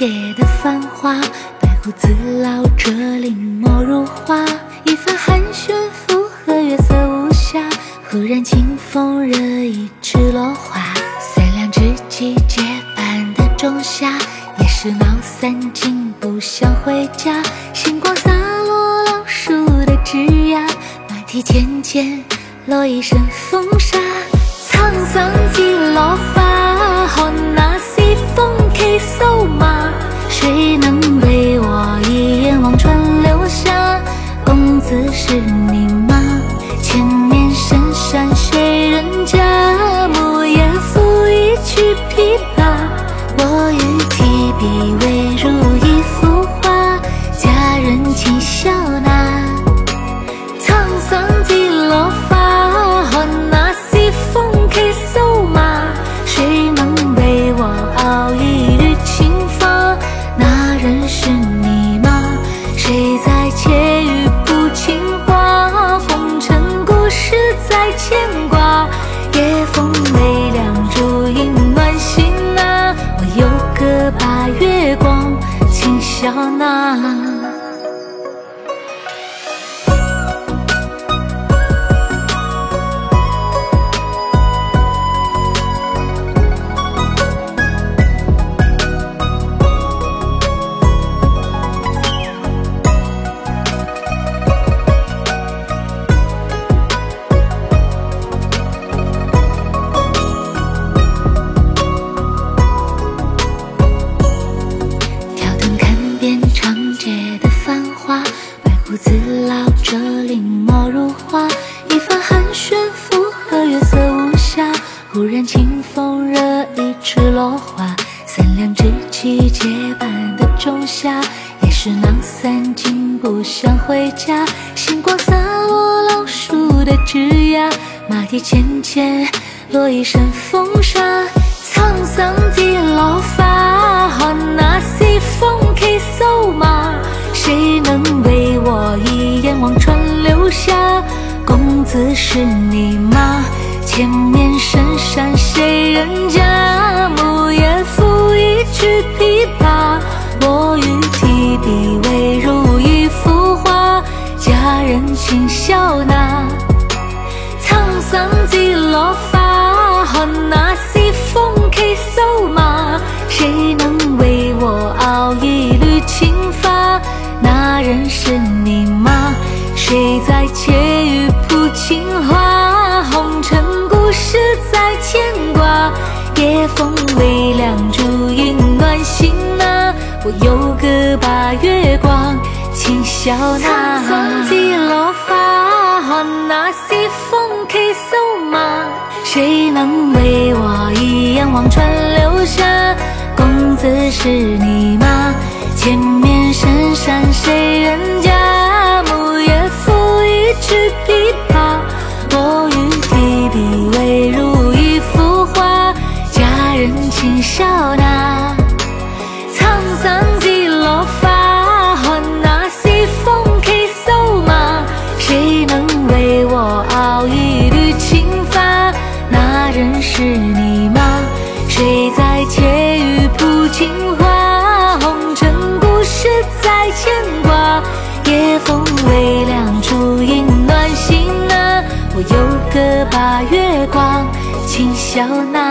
挑灯看遍长街的繁华，白胡子老者临摹如画，一番寒暄附和月色无暇。忽然清风惹一池落花，三两知己结伴的仲夏，也是闹散尽不想回家。星光洒落老树的枝桠，马蹄浅浅落一身风沙。沧桑子是你吗？前面深山谁人家？暮夜抚一曲琵琶，我欲提笔未如那下，也是闹散尽不想回家。星光洒落老树的枝桠，马蹄浅浅落一身风沙。沧桑几落花，看那西风骑瘦马，谁能为我一眼望穿流霞？公子是你吗？前面深谁在窃语谱情话？红尘故事在牵挂，夜风微凉，烛影暖心啊。我有歌把月光轻笑纳。沧桑几落花，看那西风骑瘦马，谁能为我一眼望穿流霞？公子是你吗？前面深山谁人家？谁在窃语谱情话？红尘故事在牵挂，夜风微凉，烛影暖心啊。我有歌把月光轻笑纳。